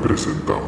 representamos.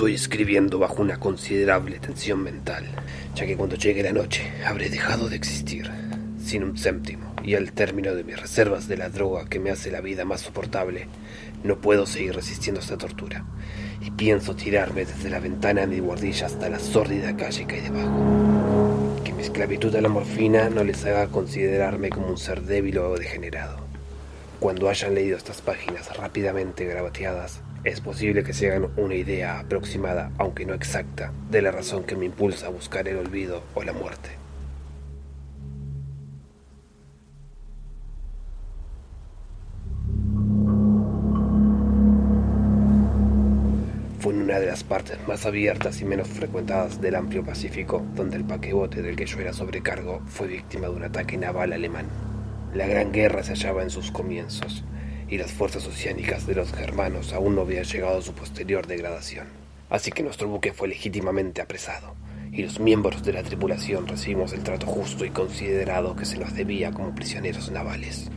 Estoy escribiendo bajo una considerable tensión mental, ya que cuando llegue la noche habré dejado de existir, sin un céntimo, y al término de mis reservas de la droga que me hace la vida más soportable, no puedo seguir resistiendo esta tortura, y pienso tirarme desde la ventana de mi guardilla hasta la sórdida calle que hay debajo. Que mi esclavitud a la morfina no les haga considerarme como un ser débil o degenerado. Cuando hayan leído estas páginas rápidamente grabateadas, es posible que se hagan una idea aproximada, aunque no exacta, de la razón que me impulsa a buscar el olvido o la muerte. Fue en una de las partes más abiertas y menos frecuentadas del amplio Pacífico, donde el paquebote del que yo era sobrecargo fue víctima de un ataque naval alemán. La Gran Guerra se hallaba en sus comienzos, y las fuerzas oceánicas de los germanos aún no habían llegado a su posterior degradación. Así que nuestro buque fue legítimamente apresado, y los miembros de la tripulación recibimos el trato justo y considerado que se nos debía como prisioneros navales.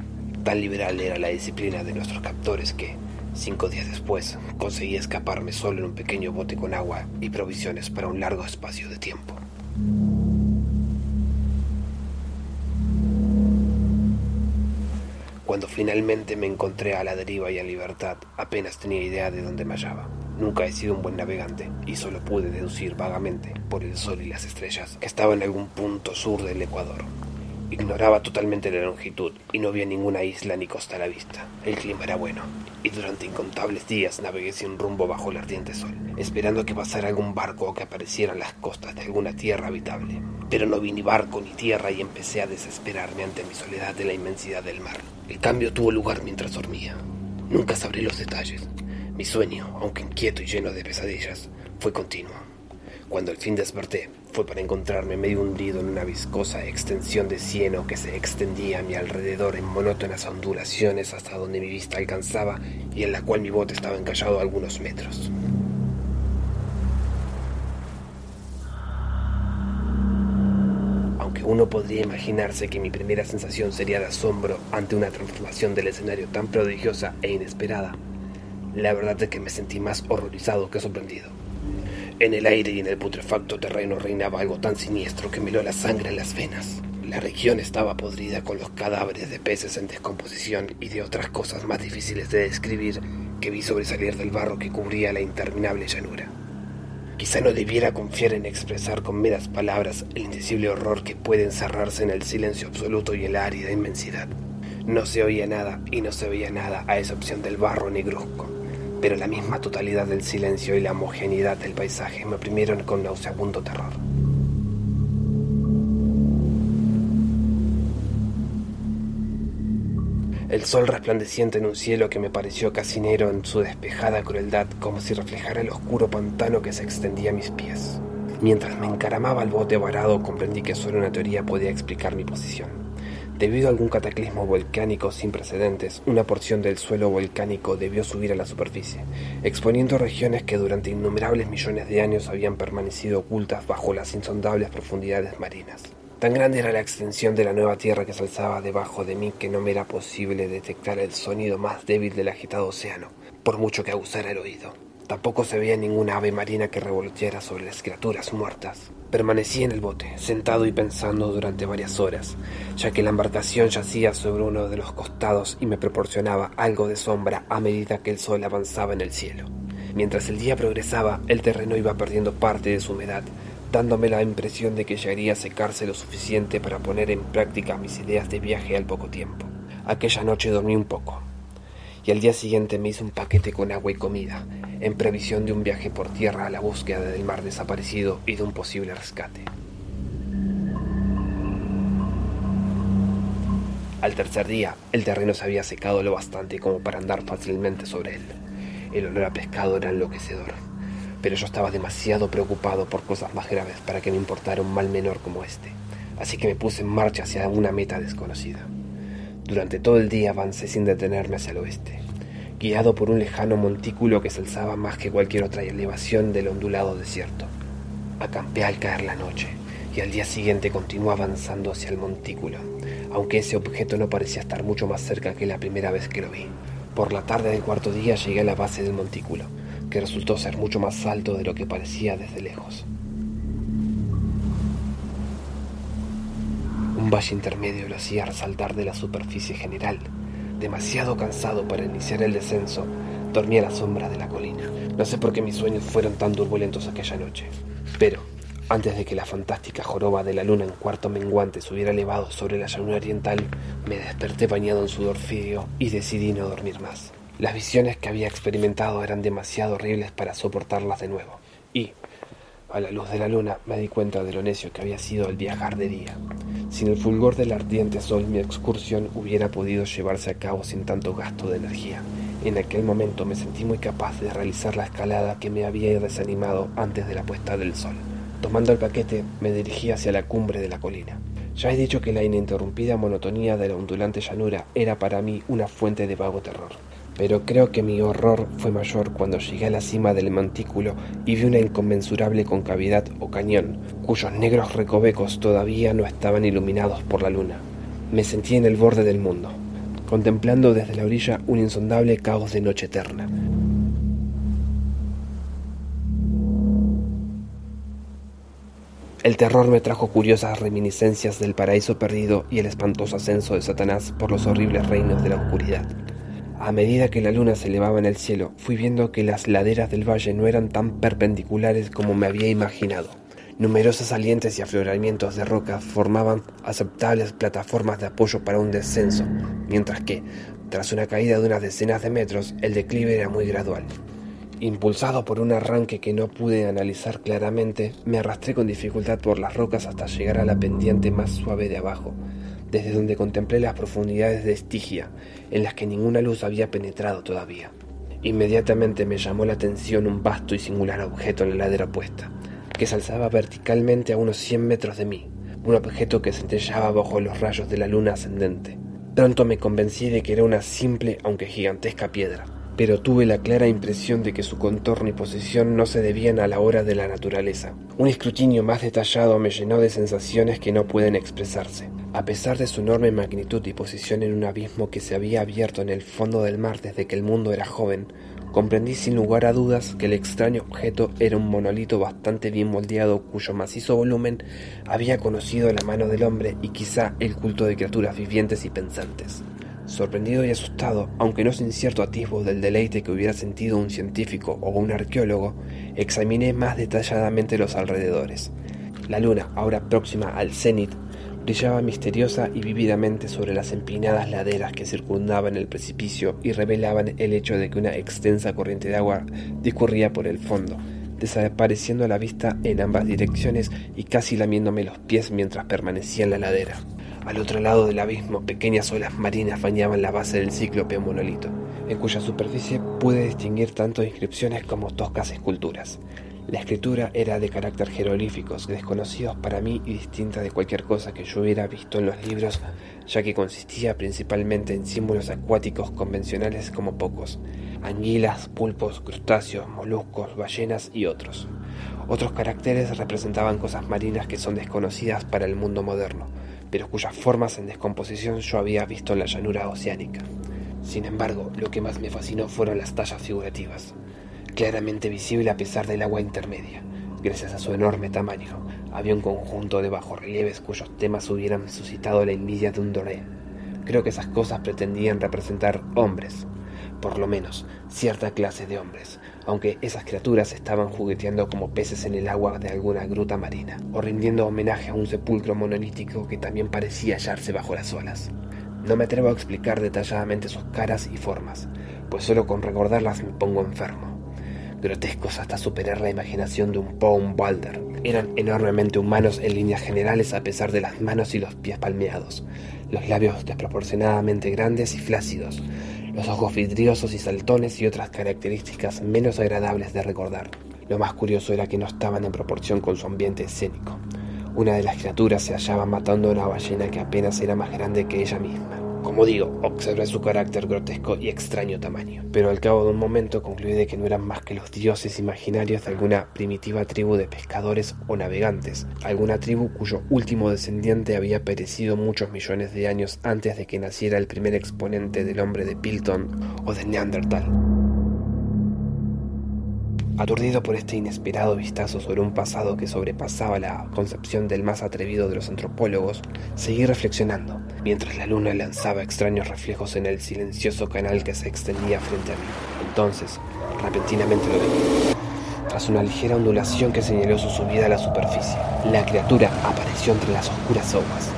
Tan liberal era la disciplina de nuestros captores que, cinco días después, conseguí escaparme solo en un pequeño bote con agua y provisiones para un largo espacio de tiempo. Cuando finalmente me encontré a la deriva y en libertad, apenas tenía idea de dónde me hallaba. Nunca he sido un buen navegante y solo pude deducir vagamente, por el sol y las estrellas, que estaba en algún punto sur del Ecuador. Ignoraba totalmente la longitud y no había ninguna isla ni costa a la vista. El clima era bueno y durante incontables días navegué sin rumbo bajo el ardiente sol, esperando que pasara algún barco o que aparecieran las costas de alguna tierra habitable. Pero no vi ni barco ni tierra y empecé a desesperarme ante mi soledad de la inmensidad del mar. El cambio tuvo lugar mientras dormía. Nunca sabré los detalles. Mi sueño, aunque inquieto y lleno de pesadillas, fue continuo. Cuando al fin desperté, fue para encontrarme medio hundido en una viscosa extensión de cieno que se extendía a mi alrededor en monótonas ondulaciones hasta donde mi vista alcanzaba y en la cual mi bote estaba encallado a algunos metros. Aunque uno podría imaginarse que mi primera sensación sería de asombro ante una transformación del escenario tan prodigiosa e inesperada, la verdad es que me sentí más horrorizado que sorprendido. En el aire y en el putrefacto terreno reinaba algo tan siniestro que me heló la sangre en las venas. La región estaba podrida con los cadáveres de peces en descomposición y de otras cosas más difíciles de describir que vi sobresalir del barro que cubría la interminable llanura. Quizá no debiera confiar en expresar con meras palabras el indecible horror que puede encerrarse en el silencio absoluto y en la árida inmensidad. No se oía nada y no se veía nada a excepción del barro negruzco pero la misma totalidad del silencio y la homogeneidad del paisaje me oprimieron con nauseabundo terror. El sol resplandeciente en un cielo que me pareció casinero en su despejada crueldad, como si reflejara el oscuro pantano que se extendía a mis pies. Mientras me encaramaba al bote varado, comprendí que solo una teoría podía explicar mi posición. Debido a algún cataclismo volcánico sin precedentes, una porción del suelo volcánico debió subir a la superficie, exponiendo regiones que durante innumerables millones de años habían permanecido ocultas bajo las insondables profundidades marinas. Tan grande era la extensión de la nueva tierra que se alzaba debajo de mí que no me era posible detectar el sonido más débil del agitado océano, por mucho que aguzara el oído. Tampoco se veía ninguna ave marina que revoloteara sobre las criaturas muertas. Permanecí en el bote, sentado y pensando durante varias horas, ya que la embarcación yacía sobre uno de los costados y me proporcionaba algo de sombra a medida que el sol avanzaba en el cielo. Mientras el día progresaba, el terreno iba perdiendo parte de su humedad, dándome la impresión de que llegaría a secarse lo suficiente para poner en práctica mis ideas de viaje al poco tiempo. Aquella noche dormí un poco, y al día siguiente me hice un paquete con agua y comida, en previsión de un viaje por tierra a la búsqueda del mar desaparecido y de un posible rescate. Al tercer día, el terreno se había secado lo bastante como para andar fácilmente sobre él. El olor a pescado era enloquecedor, pero yo estaba demasiado preocupado por cosas más graves para que me importara un mal menor como este, así que me puse en marcha hacia una meta desconocida. Durante todo el día avancé sin detenerme hacia el oeste, guiado por un lejano montículo que se alzaba más que cualquier otra elevación del ondulado desierto. Acampé al caer la noche y al día siguiente continué avanzando hacia el montículo, aunque ese objeto no parecía estar mucho más cerca que la primera vez que lo vi. Por la tarde del cuarto día llegué a la base del montículo, que resultó ser mucho más alto de lo que parecía desde lejos. Un valle intermedio lo hacía resaltar de la superficie general. Demasiado cansado para iniciar el descenso, dormí a la sombra de la colina. No sé por qué mis sueños fueron tan turbulentos aquella noche. Pero, antes de que la fantástica joroba de la luna en cuarto menguante se hubiera elevado sobre la llanura oriental, me desperté bañado en sudor frío y decidí no dormir más. Las visiones que había experimentado eran demasiado horribles para soportarlas de nuevo. Y, a la luz de la luna, me di cuenta de lo necio que había sido el viajar de día. Sin el fulgor del ardiente sol, mi excursión hubiera podido llevarse a cabo sin tanto gasto de energía. En aquel momento me sentí muy capaz de realizar la escalada que me había desanimado antes de la puesta del sol. Tomando el paquete, me dirigí hacia la cumbre de la colina. Ya he dicho que la ininterrumpida monotonía de la ondulante llanura era para mí una fuente de vago terror pero creo que mi horror fue mayor cuando llegué a la cima del montículo y vi una inconmensurable concavidad o cañón, cuyos negros recovecos todavía no estaban iluminados por la luna. Me sentí en el borde del mundo, contemplando desde la orilla un insondable caos de noche eterna. El terror me trajo curiosas reminiscencias del paraíso perdido y el espantoso ascenso de Satanás por los horribles reinos de la oscuridad. A medida que la luna se elevaba en el cielo, fui viendo que las laderas del valle no eran tan perpendiculares como me había imaginado. Numerosos salientes y afloramientos de roca formaban aceptables plataformas de apoyo para un descenso, mientras que, tras una caída de unas decenas de metros, el declive era muy gradual. Impulsado por un arranque que no pude analizar claramente, me arrastré con dificultad por las rocas hasta llegar a la pendiente más suave de abajo, desde donde contemplé las profundidades de Estigia, en las que ninguna luz había penetrado todavía. Inmediatamente me llamó la atención un vasto y singular objeto en la ladera opuesta, que se alzaba verticalmente a unos 100 metros de mí, un objeto que centellaba bajo los rayos de la luna ascendente. Pronto me convencí de que era una simple, aunque gigantesca piedra, pero tuve la clara impresión de que su contorno y posición no se debían a la hora de la naturaleza. Un escrutinio más detallado me llenó de sensaciones que no pueden expresarse. A pesar de su enorme magnitud y posición en un abismo que se había abierto en el fondo del mar desde que el mundo era joven, comprendí sin lugar a dudas que el extraño objeto era un monolito bastante bien moldeado cuyo macizo volumen había conocido la mano del hombre y quizá el culto de criaturas vivientes y pensantes. Sorprendido y asustado, aunque no sin cierto atisbo del deleite que hubiera sentido un científico o un arqueólogo, examiné más detalladamente los alrededores. La luna, ahora próxima al cenit, brillaba misteriosa y vívidamente sobre las empinadas laderas que circundaban el precipicio y revelaban el hecho de que una extensa corriente de agua discurría por el fondo, desapareciendo a la vista en ambas direcciones y casi lamiéndome los pies mientras permanecía en la ladera. Al otro lado del abismo, pequeñas olas marinas bañaban la base del cíclope monolito, en cuya superficie pude distinguir tanto inscripciones como toscas esculturas. La escritura era de carácter jeroglíficos, desconocidos para mí y distinta de cualquier cosa que yo hubiera visto en los libros, ya que consistía principalmente en símbolos acuáticos convencionales como pocos, anguilas, pulpos, crustáceos, moluscos, ballenas y otros. Otros caracteres representaban cosas marinas que son desconocidas para el mundo moderno, pero cuyas formas en descomposición yo había visto en la llanura oceánica. Sin embargo, lo que más me fascinó fueron las tallas figurativas claramente visible a pesar del agua intermedia. Gracias a su enorme tamaño, había un conjunto de bajorrelieves cuyos temas hubieran suscitado la envidia de un doré. Creo que esas cosas pretendían representar hombres, por lo menos cierta clase de hombres, aunque esas criaturas estaban jugueteando como peces en el agua de alguna gruta marina, o rindiendo homenaje a un sepulcro monolítico que también parecía hallarse bajo las olas. No me atrevo a explicar detalladamente sus caras y formas, pues solo con recordarlas me pongo enfermo grotescos hasta superar la imaginación de un Pound Balder. Eran enormemente humanos en líneas generales a pesar de las manos y los pies palmeados, los labios desproporcionadamente grandes y flácidos, los ojos vidriosos y saltones y otras características menos agradables de recordar. Lo más curioso era que no estaban en proporción con su ambiente escénico. Una de las criaturas se hallaba matando a una ballena que apenas era más grande que ella misma. Como digo, observé su carácter grotesco y extraño tamaño, pero al cabo de un momento concluí de que no eran más que los dioses imaginarios de alguna primitiva tribu de pescadores o navegantes, alguna tribu cuyo último descendiente había perecido muchos millones de años antes de que naciera el primer exponente del hombre de Pilton o de Neandertal. Aturdido por este inesperado vistazo sobre un pasado que sobrepasaba la concepción del más atrevido de los antropólogos, seguí reflexionando, mientras la luna lanzaba extraños reflejos en el silencioso canal que se extendía frente a mí. Entonces, repentinamente lo vi. Tras una ligera ondulación que señaló su subida a la superficie, la criatura apareció entre las oscuras aguas.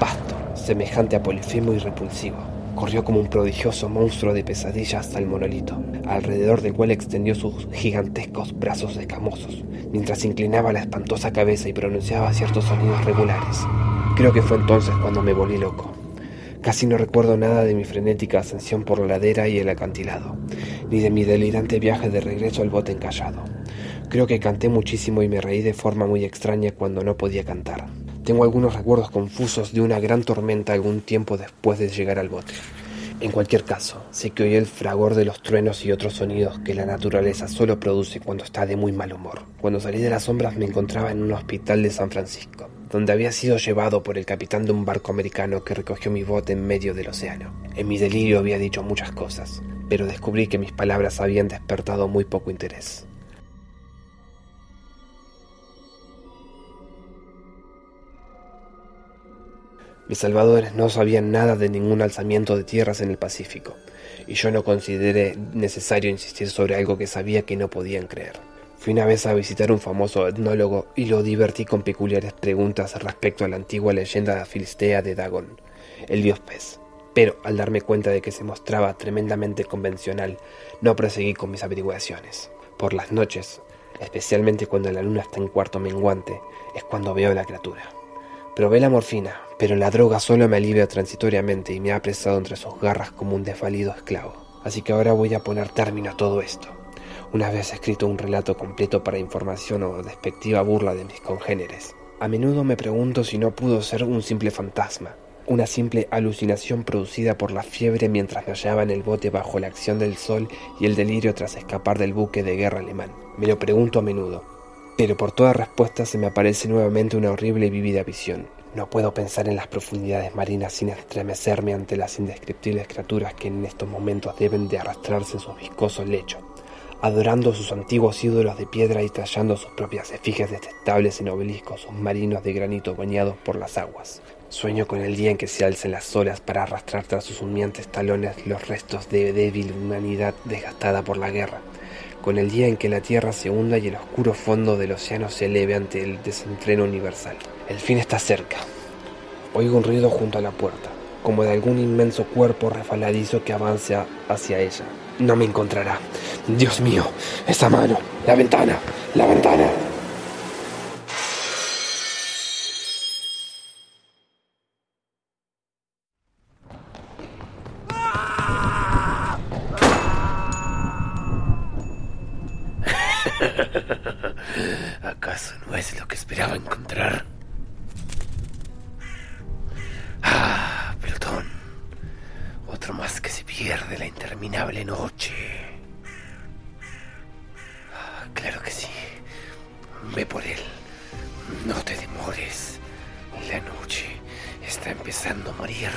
Pasto, semejante a Polifemo y repulsivo, corrió como un prodigioso monstruo de pesadilla hasta el monolito, alrededor del cual extendió sus gigantescos brazos escamosos, mientras inclinaba la espantosa cabeza y pronunciaba ciertos sonidos regulares. Creo que fue entonces cuando me volví loco. Casi no recuerdo nada de mi frenética ascensión por la ladera y el acantilado, ni de mi delirante viaje de regreso al bote encallado. Creo que canté muchísimo y me reí de forma muy extraña cuando no podía cantar. Tengo algunos recuerdos confusos de una gran tormenta algún tiempo después de llegar al bote. En cualquier caso, sé que oí el fragor de los truenos y otros sonidos que la naturaleza solo produce cuando está de muy mal humor. Cuando salí de las sombras me encontraba en un hospital de San Francisco, donde había sido llevado por el capitán de un barco americano que recogió mi bote en medio del océano. En mi delirio había dicho muchas cosas, pero descubrí que mis palabras habían despertado muy poco interés. Mis salvadores no sabían nada de ningún alzamiento de tierras en el Pacífico, y yo no consideré necesario insistir sobre algo que sabía que no podían creer. Fui una vez a visitar un famoso etnólogo y lo divertí con peculiares preguntas respecto a la antigua leyenda filistea de Dagon, el dios pez. Pero al darme cuenta de que se mostraba tremendamente convencional, no proseguí con mis averiguaciones. Por las noches, especialmente cuando la luna está en cuarto menguante, es cuando veo a la criatura. Probé la morfina, pero la droga solo me alivia transitoriamente y me ha apresado entre sus garras como un desvalido esclavo. Así que ahora voy a poner término a todo esto. Una vez escrito un relato completo para información o despectiva burla de mis congéneres. A menudo me pregunto si no pudo ser un simple fantasma, una simple alucinación producida por la fiebre mientras me hallaba en el bote bajo la acción del sol y el delirio tras escapar del buque de guerra alemán. Me lo pregunto a menudo, pero por toda respuesta se me aparece nuevamente una horrible y vívida visión. No puedo pensar en las profundidades marinas sin estremecerme ante las indescriptibles criaturas que en estos momentos deben de arrastrarse en sus viscosos lechos, adorando sus antiguos ídolos de piedra y tallando sus propias efigies detestables en obeliscos submarinos de granito bañados por las aguas. Sueño con el día en que se alcen las olas para arrastrar tras sus humeantes talones los restos de débil humanidad desgastada por la guerra, con el día en que la Tierra se hunda y el oscuro fondo del océano se eleve ante el desenfreno universal. El fin está cerca. Oigo un ruido junto a la puerta, como de algún inmenso cuerpo refaladizo que avanza hacia ella. No me encontrará. Dios mío, esa mano, la ventana, la ventana. No te demores. La noche está empezando a morir.